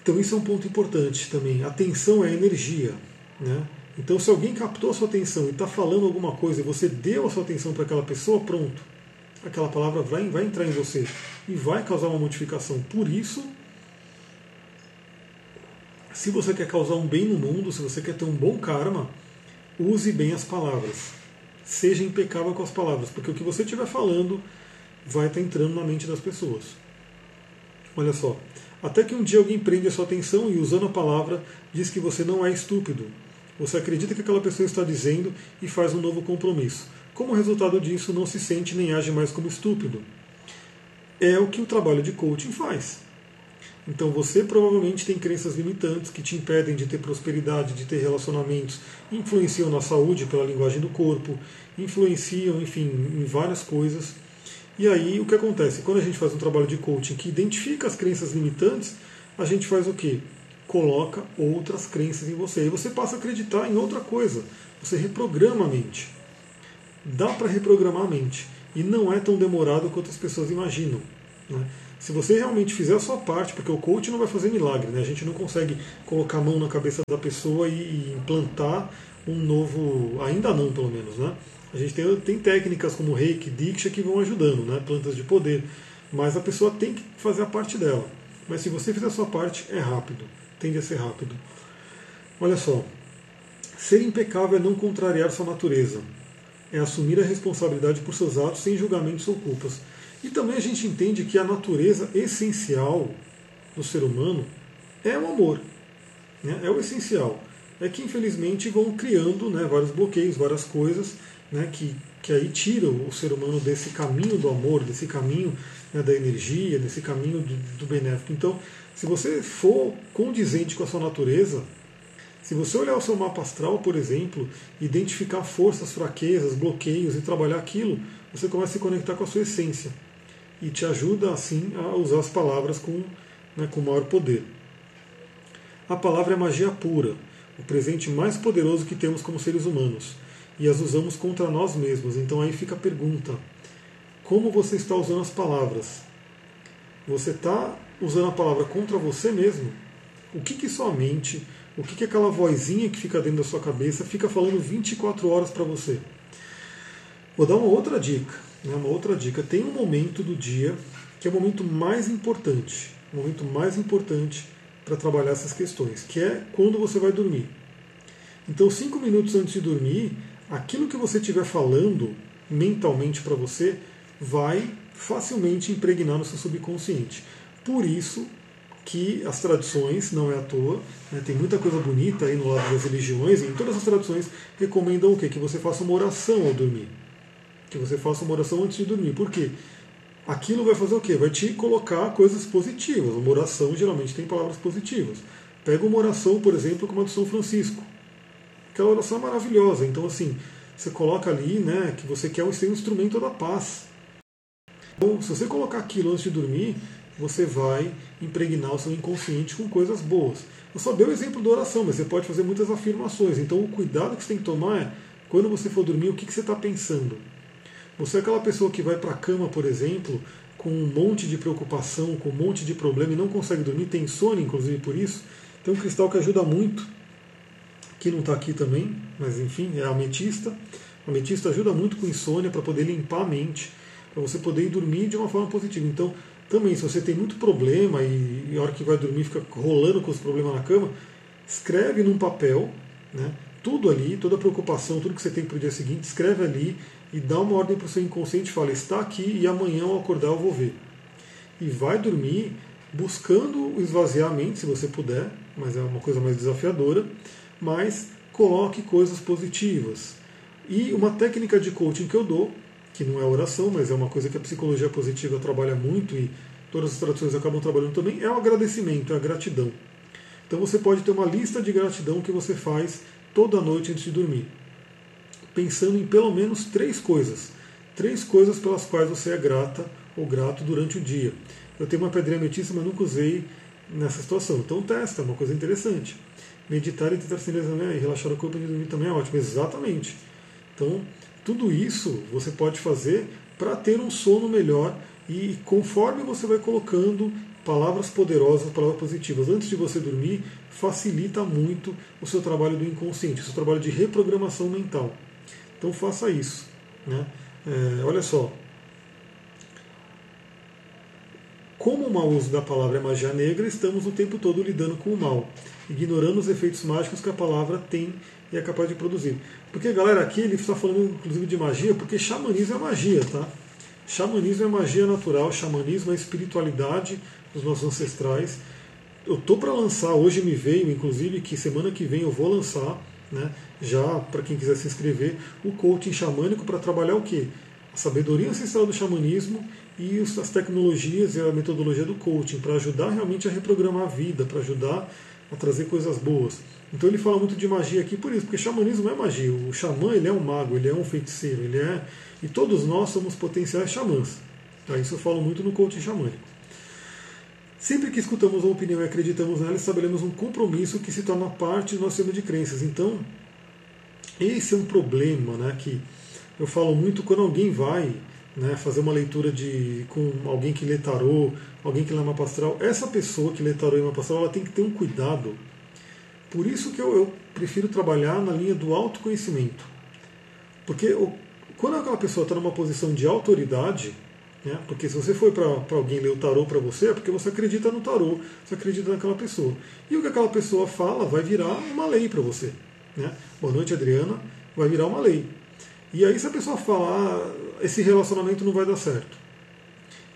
Speaker 1: Então isso é um ponto importante também. Atenção é energia. Né? Então se alguém captou a sua atenção e está falando alguma coisa e você deu a sua atenção para aquela pessoa, pronto. Aquela palavra vai, vai entrar em você e vai causar uma modificação. Por isso, se você quer causar um bem no mundo, se você quer ter um bom karma, use bem as palavras. Seja impecável com as palavras, porque o que você estiver falando vai estar entrando na mente das pessoas. Olha só. Até que um dia alguém prende a sua atenção e, usando a palavra, diz que você não é estúpido. Você acredita que aquela pessoa está dizendo e faz um novo compromisso. Como resultado disso, não se sente nem age mais como estúpido. É o que o trabalho de coaching faz. Então você provavelmente tem crenças limitantes que te impedem de ter prosperidade, de ter relacionamentos, influenciam na saúde pela linguagem do corpo, influenciam, enfim, em várias coisas. E aí o que acontece? Quando a gente faz um trabalho de coaching que identifica as crenças limitantes, a gente faz o quê? Coloca outras crenças em você. E você passa a acreditar em outra coisa. Você reprograma a mente. Dá para reprogramar a mente. E não é tão demorado quanto as pessoas imaginam. Né? Se você realmente fizer a sua parte, porque o coach não vai fazer milagre, né? a gente não consegue colocar a mão na cabeça da pessoa e implantar um novo, ainda não pelo menos, né? A gente tem, tem técnicas como Reiki, Diksha que vão ajudando, né? plantas de poder, mas a pessoa tem que fazer a parte dela. Mas se você fizer a sua parte, é rápido, tende a ser rápido. Olha só, ser impecável é não contrariar sua natureza, é assumir a responsabilidade por seus atos sem julgamentos ou culpas. E também a gente entende que a natureza essencial do ser humano é o amor, né? é o essencial. É que infelizmente vão criando né, vários bloqueios, várias coisas né, que, que aí tiram o ser humano desse caminho do amor, desse caminho né, da energia, desse caminho do, do benéfico. Então, se você for condizente com a sua natureza, se você olhar o seu mapa astral, por exemplo, identificar forças, fraquezas, bloqueios e trabalhar aquilo, você começa a se conectar com a sua essência. E te ajuda, assim, a usar as palavras com, né, com maior poder. A palavra é magia pura, o presente mais poderoso que temos como seres humanos e as usamos contra nós mesmos. Então aí fica a pergunta: como você está usando as palavras? Você está usando a palavra contra você mesmo? O que, que sua mente, o que, que aquela vozinha que fica dentro da sua cabeça fica falando 24 horas para você? Vou dar uma outra dica. Né, uma outra dica. Tem um momento do dia que é o momento mais importante, o momento mais importante para trabalhar essas questões, que é quando você vai dormir. Então, cinco minutos antes de dormir, aquilo que você estiver falando mentalmente para você vai facilmente impregnar no seu subconsciente. Por isso que as tradições, não é à toa, né, tem muita coisa bonita aí no lado das religiões, e em todas as tradições recomendam o quê? Que você faça uma oração ao dormir. Que você faça uma oração antes de dormir. Por quê? Aquilo vai fazer o quê? Vai te colocar coisas positivas. Uma oração geralmente tem palavras positivas. Pega uma oração, por exemplo, como a de São Francisco aquela oração é maravilhosa. Então, assim, você coloca ali né, que você quer ser um instrumento da paz. Então, se você colocar aquilo antes de dormir, você vai impregnar o seu inconsciente com coisas boas. Eu só dei o exemplo da oração, mas você pode fazer muitas afirmações. Então, o cuidado que você tem que tomar é, quando você for dormir, o que, que você está pensando? Você é aquela pessoa que vai para a cama, por exemplo, com um monte de preocupação, com um monte de problema e não consegue dormir, tem sono, inclusive, por isso. Tem um cristal que ajuda muito que não está aqui também, mas enfim, é ametista. A ametista ajuda muito com insônia para poder limpar a mente, para você poder ir dormir de uma forma positiva. Então, também, se você tem muito problema e, e a hora que vai dormir fica rolando com os problemas na cama, escreve num papel, né, tudo ali, toda a preocupação, tudo que você tem para o dia seguinte, escreve ali e dá uma ordem para o seu inconsciente fala, está aqui e amanhã ao acordar eu vou ver. E vai dormir buscando esvaziar a mente, se você puder, mas é uma coisa mais desafiadora, mas coloque coisas positivas. E uma técnica de coaching que eu dou, que não é oração, mas é uma coisa que a psicologia positiva trabalha muito e todas as traduções acabam trabalhando também, é o agradecimento, é a gratidão. Então você pode ter uma lista de gratidão que você faz toda noite antes de dormir, pensando em pelo menos três coisas. Três coisas pelas quais você é grata ou grato durante o dia. Eu tenho uma pedrinha ametista, mas nunca usei nessa situação. Então testa, é uma coisa interessante. Meditar e tentar se né, e relaxar o corpo e dormir também é ótimo. Exatamente. Então, tudo isso você pode fazer para ter um sono melhor e conforme você vai colocando palavras poderosas, palavras positivas antes de você dormir, facilita muito o seu trabalho do inconsciente, o seu trabalho de reprogramação mental. Então faça isso. Né? É, olha só. Como o mau uso da palavra é magia negra, estamos o tempo todo lidando com o mal ignorando os efeitos mágicos que a palavra tem e é capaz de produzir. Porque, galera, aqui ele está falando inclusive de magia, porque xamanismo é magia, tá? Xamanismo é magia natural, xamanismo é espiritualidade dos nossos ancestrais. Eu tô para lançar, hoje me veio, inclusive, que semana que vem eu vou lançar, né, já para quem quiser se inscrever, o coaching xamânico para trabalhar o quê? A sabedoria ancestral do xamanismo e as tecnologias e a metodologia do coaching, para ajudar realmente a reprogramar a vida, para ajudar a trazer coisas boas. Então ele fala muito de magia aqui por isso, porque xamanismo é magia. O xamã ele é um mago, ele é um feiticeiro, ele é e todos nós somos potenciais xamãs. Tá? Isso eu falo muito no coaching xamânico. Sempre que escutamos uma opinião e acreditamos nela, estabelecemos um compromisso que se torna parte do nosso sistema de crenças. Então, esse é um problema né, que eu falo muito quando alguém vai né, fazer uma leitura de com alguém que lê tarô, alguém que lê mapa astral, essa pessoa que lê tarô e mapa astral, ela tem que ter um cuidado. Por isso que eu, eu prefiro trabalhar na linha do autoconhecimento. Porque quando aquela pessoa está numa posição de autoridade, né, porque se você for para alguém ler o tarô para você, é porque você acredita no tarô, você acredita naquela pessoa. E o que aquela pessoa fala vai virar uma lei para você. Né? Boa noite, Adriana, vai virar uma lei. E aí, se a pessoa falar, ah, esse relacionamento não vai dar certo,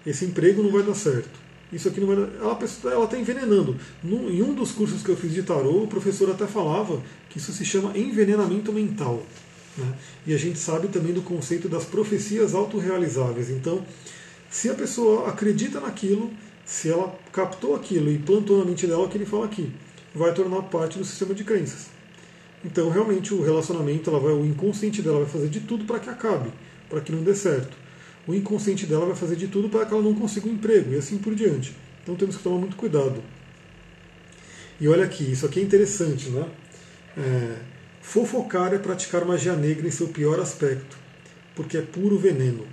Speaker 1: esse emprego não vai dar certo, isso aqui não vai dar. Ela está envenenando. Em um dos cursos que eu fiz de tarô, o professor até falava que isso se chama envenenamento mental. Né? E a gente sabe também do conceito das profecias autorrealizáveis. Então, se a pessoa acredita naquilo, se ela captou aquilo e plantou na mente dela o que ele fala aqui, vai tornar parte do sistema de crenças. Então, realmente, o relacionamento, ela vai, o inconsciente dela vai fazer de tudo para que acabe, para que não dê certo. O inconsciente dela vai fazer de tudo para que ela não consiga um emprego e assim por diante. Então, temos que tomar muito cuidado. E olha aqui, isso aqui é interessante, né? É, fofocar é praticar magia negra em seu pior aspecto, porque é puro veneno.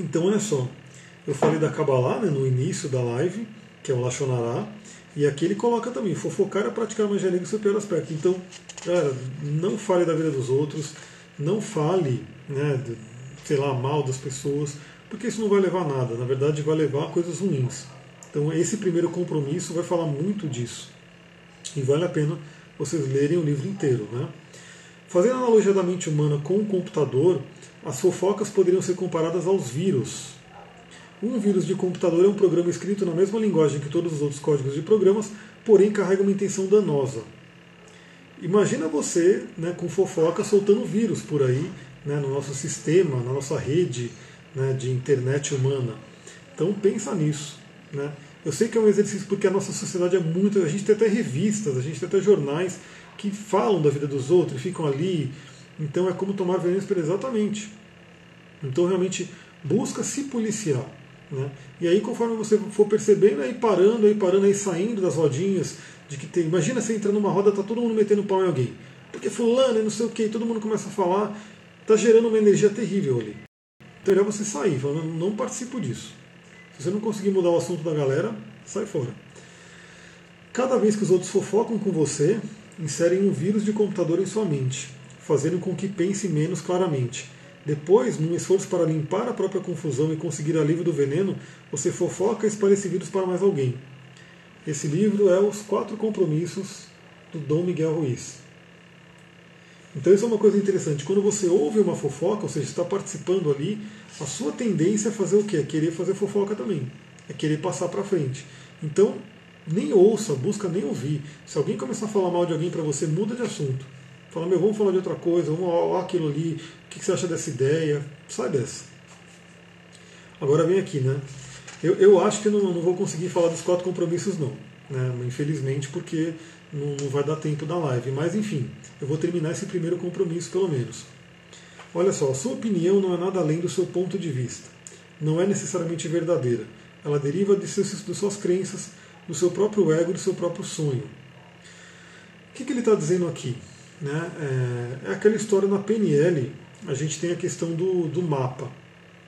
Speaker 1: Então, olha só, eu falei da Kabbalah né, no início da live, que é o Lachonará, e aqui ele coloca também, fofocar é praticar magia negra em seu pior aspecto. Então, cara, não fale da vida dos outros, não fale, né, de, sei lá, mal das pessoas, porque isso não vai levar a nada. Na verdade, vai levar a coisas ruins. Então, esse primeiro compromisso vai falar muito disso. E vale a pena vocês lerem o livro inteiro. Né? Fazendo analogia da mente humana com o computador, as fofocas poderiam ser comparadas aos vírus. Um vírus de computador é um programa escrito na mesma linguagem que todos os outros códigos de programas, porém carrega uma intenção danosa. Imagina você né, com fofoca soltando vírus por aí, né, no nosso sistema, na nossa rede né, de internet humana. Então pensa nisso. Né? Eu sei que é um exercício porque a nossa sociedade é muito. A gente tem até revistas, a gente tem até jornais que falam da vida dos outros, ficam ali. Então é como tomar veneno exatamente. Então realmente busca se policiar. Né? E aí, conforme você for percebendo, aí parando, aí parando, aí saindo das rodinhas, de que tem. Imagina você entrar numa roda, tá todo mundo metendo pau em alguém. Porque fulano e não sei o que, todo mundo começa a falar, tá gerando uma energia terrível ali. Então é melhor você sair, falando, não participo disso. Se você não conseguir mudar o assunto da galera, sai fora. Cada vez que os outros fofocam com você, inserem um vírus de computador em sua mente, fazendo com que pense menos claramente depois, num esforço para limpar a própria confusão e conseguir alívio do veneno, você fofoca e espalha esse vírus para mais alguém. Esse livro é Os Quatro Compromissos do Dom Miguel Ruiz. Então isso é uma coisa interessante. Quando você ouve uma fofoca, ou seja, está participando ali, a sua tendência é fazer o quê? É querer fazer fofoca também. É querer passar para frente. Então, nem ouça, busca nem ouvir. Se alguém começar a falar mal de alguém para você, muda de assunto. Fala, meu, vamos falar de outra coisa, vamos olhar aquilo ali, o que você acha dessa ideia? Sai dessa. Agora vem aqui, né? Eu, eu acho que não, não vou conseguir falar dos quatro compromissos, não. Né? Infelizmente, porque não, não vai dar tempo da live. Mas, enfim, eu vou terminar esse primeiro compromisso, pelo menos. Olha só, a sua opinião não é nada além do seu ponto de vista. Não é necessariamente verdadeira. Ela deriva de, seus, de suas crenças, do seu próprio ego, do seu próprio sonho. O que, que ele está dizendo aqui? Né? É, é, aquela história na PNL, a gente tem a questão do, do mapa.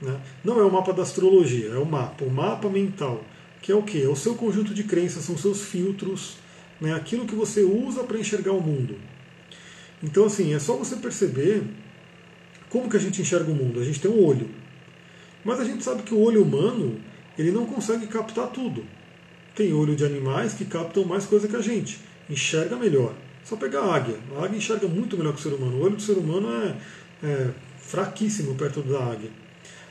Speaker 1: Né? Não é o mapa da astrologia, é o mapa, o mapa mental, que é o que? É o seu conjunto de crenças, são seus filtros, né? aquilo que você usa para enxergar o mundo. Então, assim, é só você perceber como que a gente enxerga o mundo. A gente tem um olho, mas a gente sabe que o olho humano ele não consegue captar tudo. Tem olho de animais que captam mais coisa que a gente, enxerga melhor. Só pegar a águia. A águia enxerga muito melhor que o ser humano. O olho do ser humano é, é fraquíssimo perto da águia.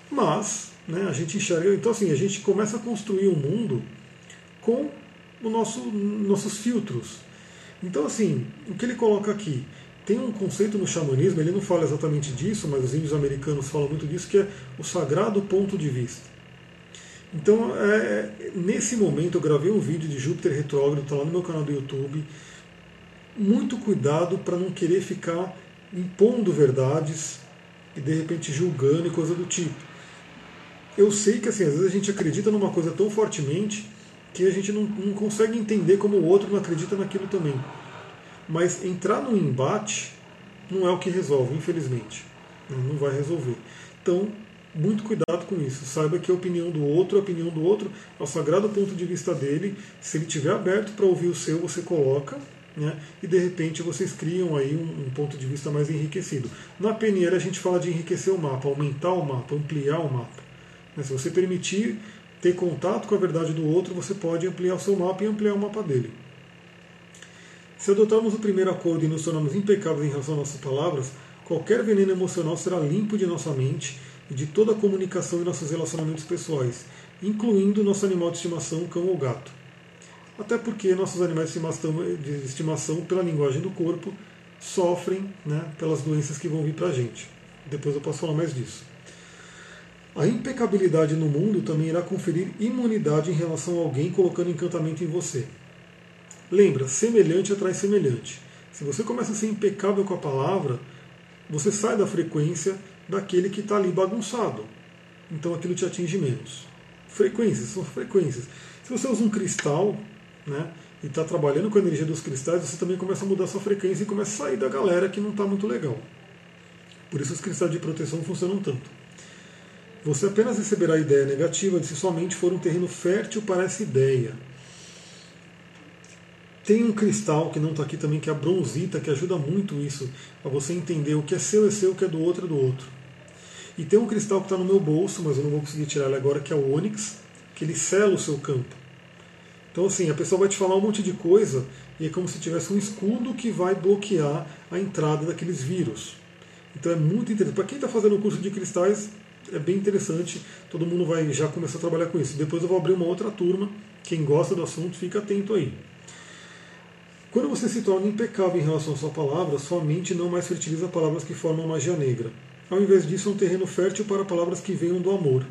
Speaker 1: Mas né, a gente enxerga. Então, assim, a gente começa a construir o um mundo com o nosso, nossos filtros. Então, assim, o que ele coloca aqui? Tem um conceito no xamanismo, ele não fala exatamente disso, mas os índios americanos falam muito disso, que é o sagrado ponto de vista. Então, é, nesse momento, eu gravei um vídeo de Júpiter retrógrado, está lá no meu canal do YouTube muito cuidado para não querer ficar impondo verdades e de repente julgando e coisa do tipo. Eu sei que assim, às vezes a gente acredita numa coisa tão fortemente que a gente não, não consegue entender como o outro não acredita naquilo também. Mas entrar no embate não é o que resolve, infelizmente. não vai resolver. Então, muito cuidado com isso. Saiba que a opinião do outro, a opinião do outro é o sagrado ponto de vista dele. Se ele estiver aberto para ouvir o seu, você coloca. Né? E de repente vocês criam aí um, um, ponto de vista mais enriquecido. Na PNL a gente fala de enriquecer o mapa, aumentar o mapa, ampliar o mapa. Né? Se você permitir ter contato com a verdade do outro, você pode ampliar o seu mapa e ampliar o mapa dele. Se adotarmos o primeiro acordo e nos tornarmos impecáveis em relação às nossas palavras, qualquer veneno emocional será limpo de nossa mente e de toda a comunicação e nossos relacionamentos pessoais, incluindo nosso animal de estimação, cão ou gato. Até porque nossos animais de estimação, pela linguagem do corpo, sofrem né, pelas doenças que vão vir para a gente. Depois eu posso falar mais disso. A impecabilidade no mundo também irá conferir imunidade em relação a alguém colocando encantamento em você. Lembra, semelhante atrai semelhante. Se você começa a ser impecável com a palavra, você sai da frequência daquele que está ali bagunçado. Então aquilo te atinge menos. Frequências, são frequências. Se você usa um cristal né, e está trabalhando com a energia dos cristais, você também começa a mudar sua frequência e começa a sair da galera que não está muito legal. Por isso os cristais de proteção funcionam tanto. Você apenas receberá a ideia negativa de se somente for um terreno fértil para essa ideia. Tem um cristal que não está aqui também, que é a bronzita, que ajuda muito isso, a você entender o que é seu é seu, o que é do outro é do outro. E tem um cristal que está no meu bolso, mas eu não vou conseguir tirar ele agora, que é o ônix, que ele sela o seu campo. Então, assim, a pessoa vai te falar um monte de coisa e é como se tivesse um escudo que vai bloquear a entrada daqueles vírus. Então é muito interessante. Para quem está fazendo o curso de cristais, é bem interessante, todo mundo vai já começar a trabalhar com isso. Depois eu vou abrir uma outra turma, quem gosta do assunto fica atento aí. Quando você se torna impecável em relação à sua palavra, sua mente não mais fertiliza palavras que formam magia negra. Ao invés disso, é um terreno fértil para palavras que venham do amor.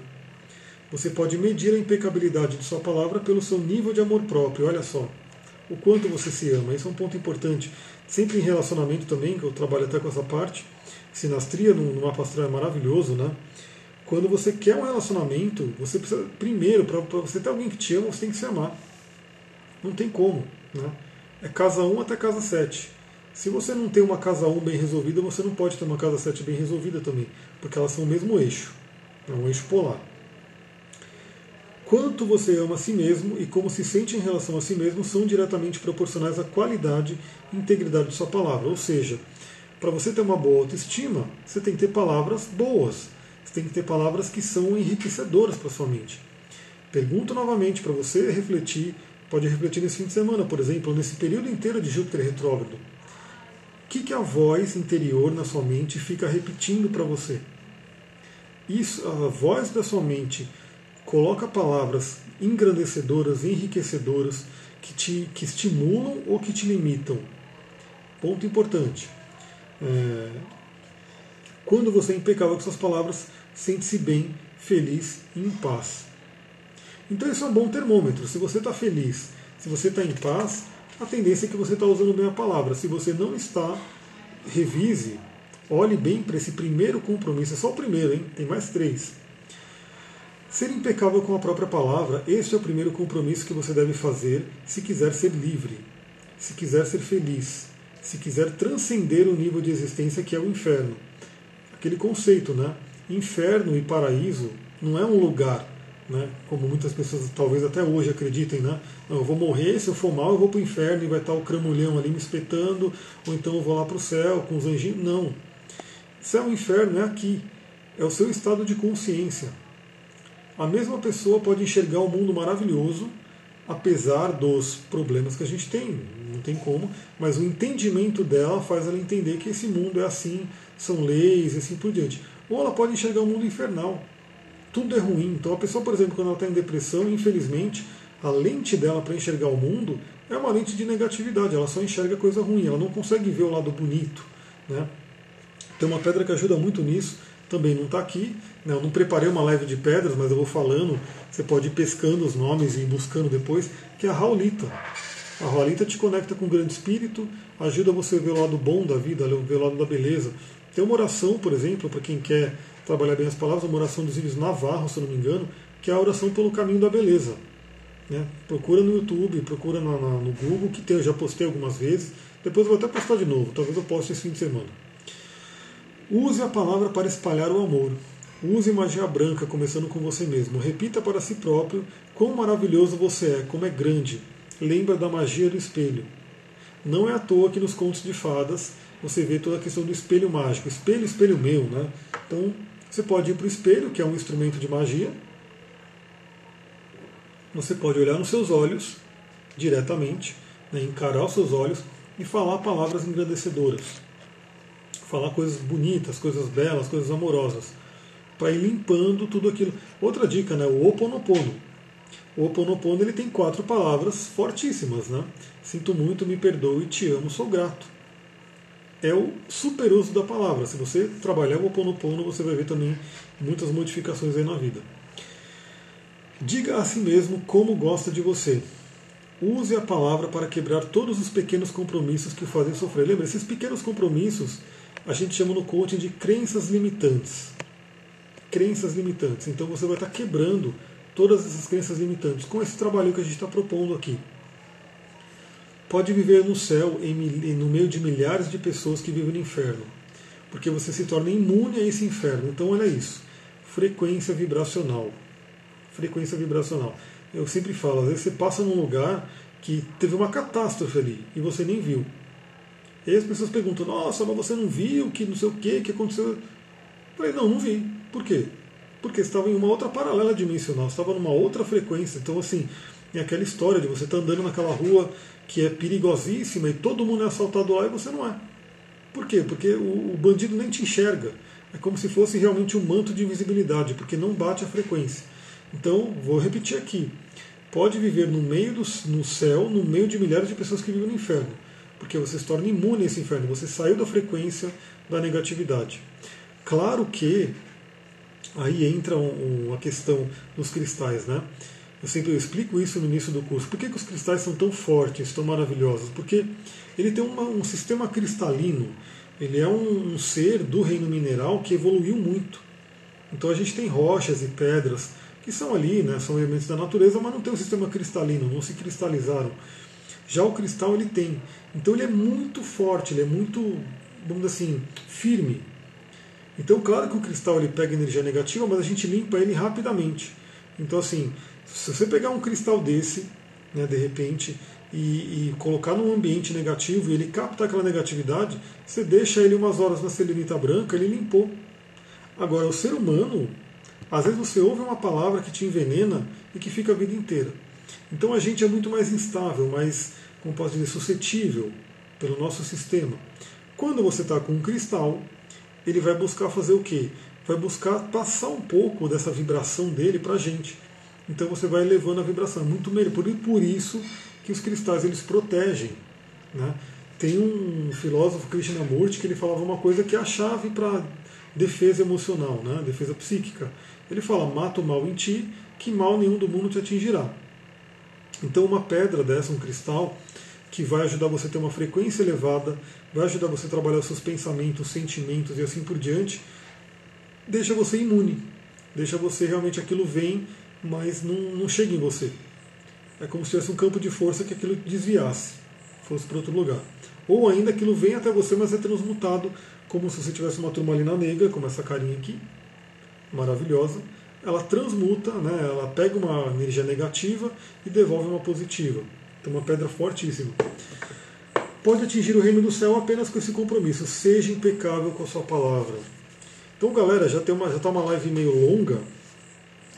Speaker 1: Você pode medir a impecabilidade de sua palavra pelo seu nível de amor próprio. Olha só, o quanto você se ama. Isso é um ponto importante. Sempre em relacionamento também, que eu trabalho até com essa parte. Sinastria no mapa astral é maravilhoso, né? Quando você quer um relacionamento, você precisa, primeiro, para você ter alguém que te ama, você tem que se amar. Não tem como. Né? É casa 1 até casa 7. Se você não tem uma casa 1 bem resolvida, você não pode ter uma casa 7 bem resolvida também, porque elas são o mesmo eixo. É um eixo polar. Quanto você ama a si mesmo e como se sente em relação a si mesmo são diretamente proporcionais à qualidade e integridade de sua palavra. Ou seja, para você ter uma boa autoestima, você tem que ter palavras boas você tem que ter palavras que são enriquecedoras para sua mente. Pergunto novamente para você refletir, pode refletir nesse fim de semana, por exemplo, nesse período inteiro de Júpiter retrógrado. Que, que a voz interior na sua mente fica repetindo para você? Isso, a voz da sua mente coloca palavras engrandecedoras, enriquecedoras, que te que estimulam ou que te limitam. Ponto importante. É, quando você é impecável com suas palavras, sente-se bem, feliz e em paz. Então isso é um bom termômetro. Se você está feliz, se você está em paz, a tendência é que você está usando bem a palavra. Se você não está, revise, olhe bem para esse primeiro compromisso. É só o primeiro, hein? Tem mais três. Ser impecável com a própria palavra, este é o primeiro compromisso que você deve fazer se quiser ser livre, se quiser ser feliz, se quiser transcender o nível de existência que é o inferno. Aquele conceito, né? inferno e paraíso não é um lugar, né? como muitas pessoas talvez até hoje acreditem, né? Não, eu vou morrer, se eu for mal eu vou para o inferno e vai estar o cramulhão ali me espetando, ou então eu vou lá para o céu com os anjinhos. Não. Céu e inferno é aqui, é o seu estado de consciência. A mesma pessoa pode enxergar o um mundo maravilhoso, apesar dos problemas que a gente tem, não tem como, mas o entendimento dela faz ela entender que esse mundo é assim, são leis e assim por diante ou ela pode enxergar o um mundo infernal. Tudo é ruim. Então a pessoa, por exemplo, quando ela está em depressão, infelizmente, a lente dela para enxergar o mundo é uma lente de negatividade. Ela só enxerga coisa ruim, ela não consegue ver o lado bonito. Né? Tem uma pedra que ajuda muito nisso, também não está aqui. Né? Eu não preparei uma live de pedras, mas eu vou falando. Você pode ir pescando os nomes e buscando depois, que é a Raulita. A Raulita te conecta com o grande espírito, ajuda você a ver o lado bom da vida, ver o lado da beleza. Tem uma oração, por exemplo, para quem quer trabalhar bem as palavras, uma oração dos Írios Navarro, se não me engano, que é a oração pelo caminho da beleza. Né? Procura no YouTube, procura na, na, no Google, que tem, eu já postei algumas vezes. Depois eu vou até postar de novo, talvez eu poste esse fim de semana. Use a palavra para espalhar o amor. Use magia branca, começando com você mesmo. Repita para si próprio quão maravilhoso você é, como é grande. Lembra da magia do espelho. Não é à toa que nos contos de fadas você vê toda a questão do espelho mágico. Espelho, espelho meu, né? Então você pode ir para o espelho, que é um instrumento de magia. Você pode olhar nos seus olhos diretamente, né, encarar os seus olhos e falar palavras engrandecedoras. Falar coisas bonitas, coisas belas, coisas amorosas. Para ir limpando tudo aquilo. Outra dica, né? O Oponopono. O Oponopono ele tem quatro palavras fortíssimas, né? Sinto muito, me perdoe, te amo, sou grato. É o super uso da palavra. Se você trabalhar o Oponopono, você vai ver também muitas modificações aí na vida. Diga a si mesmo como gosta de você. Use a palavra para quebrar todos os pequenos compromissos que o fazem sofrer. Lembra, esses pequenos compromissos a gente chama no coaching de crenças limitantes. Crenças limitantes. Então você vai estar quebrando todas essas crenças limitantes com esse trabalho que a gente está propondo aqui. Pode viver no céu em, no meio de milhares de pessoas que vivem no inferno, porque você se torna imune a esse inferno. Então, olha isso: frequência vibracional. Frequência vibracional. Eu sempre falo, às vezes você passa num lugar que teve uma catástrofe ali e você nem viu. E aí as pessoas perguntam, nossa, mas você não viu que não sei o que, que aconteceu? Eu falei, não, não vi. Por quê? Porque estava em uma outra paralela dimensional, estava numa outra frequência. Então, assim, é aquela história de você estar tá andando naquela rua que é perigosíssima e todo mundo é assaltado lá e você não é. Por quê? Porque o, o bandido nem te enxerga. É como se fosse realmente um manto de invisibilidade, porque não bate a frequência. Então, vou repetir aqui. Pode viver no meio do no céu, no meio de milhares de pessoas que vivem no inferno. Porque você se torna imune a esse inferno. Você saiu da frequência da negatividade. Claro que aí entra uma questão dos cristais, né? Eu sempre explico isso no início do curso. Por que, que os cristais são tão fortes, tão maravilhosos? Porque ele tem uma, um sistema cristalino. Ele é um, um ser do reino mineral que evoluiu muito. Então a gente tem rochas e pedras que são ali, né, são elementos da natureza, mas não tem um sistema cristalino, não se cristalizaram. Já o cristal ele tem. Então ele é muito forte, ele é muito, vamos dizer assim, firme. Então, claro que o cristal ele pega energia negativa, mas a gente limpa ele rapidamente. Então, assim, se você pegar um cristal desse, né, de repente, e, e, colocar num ambiente negativo e ele captar aquela negatividade, você deixa ele umas horas na selenita branca, ele limpou. Agora, o ser humano, às vezes você ouve uma palavra que te envenena e que fica a vida inteira. Então a gente é muito mais instável, mais, como posso dizer, suscetível pelo nosso sistema. Quando você está com um cristal, ele vai buscar fazer o quê? Vai buscar passar um pouco dessa vibração dele para a gente. Então você vai elevando a vibração. Muito melhor. Por, por isso que os cristais eles protegem. Né? Tem um filósofo, Krishnamurti, que ele falava uma coisa que é a chave para defesa emocional, né? defesa psíquica. Ele fala: mata o mal em ti, que mal nenhum do mundo te atingirá. Então, uma pedra dessa, um cristal, que vai ajudar você a ter uma frequência elevada, vai ajudar você a trabalhar os seus pensamentos, sentimentos e assim por diante, deixa você imune. Deixa você realmente aquilo vem, mas não, não chega em você. É como se tivesse um campo de força que aquilo desviasse, fosse para outro lugar. Ou ainda aquilo vem até você, mas é transmutado, como se você tivesse uma turmalina negra, como essa carinha aqui, maravilhosa, ela transmuta, né, ela pega uma energia negativa e devolve uma positiva. Então, uma pedra fortíssima. Pode atingir o reino do céu apenas com esse compromisso. Seja impecável com a sua palavra. Então, galera, já está uma, já tá uma live meio longa.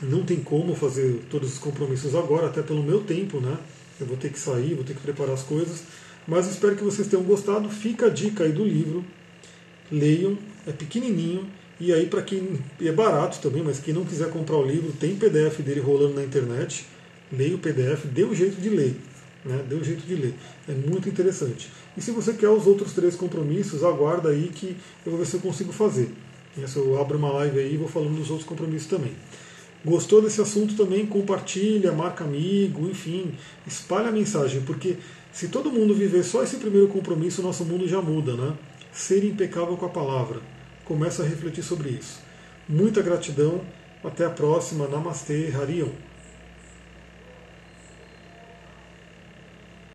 Speaker 1: Não tem como fazer todos os compromissos agora, até pelo meu tempo, né? Eu vou ter que sair, vou ter que preparar as coisas. Mas espero que vocês tenham gostado. Fica a dica aí do livro. Leiam, é pequenininho e aí, para quem é barato também, mas quem não quiser comprar o livro, tem PDF dele rolando na internet. Leia o PDF, dê um jeito de ler. Né? Dê um jeito de ler. É muito interessante. E se você quer os outros três compromissos, aguarda aí que eu vou ver se eu consigo fazer. Se eu abro uma live aí e vou falando dos outros compromissos também. Gostou desse assunto também? Compartilha, marca amigo, enfim, espalha a mensagem, porque se todo mundo viver só esse primeiro compromisso, o nosso mundo já muda, né? Ser impecável com a palavra começa a refletir sobre isso. Muita gratidão, até a próxima, Namastê, Harion.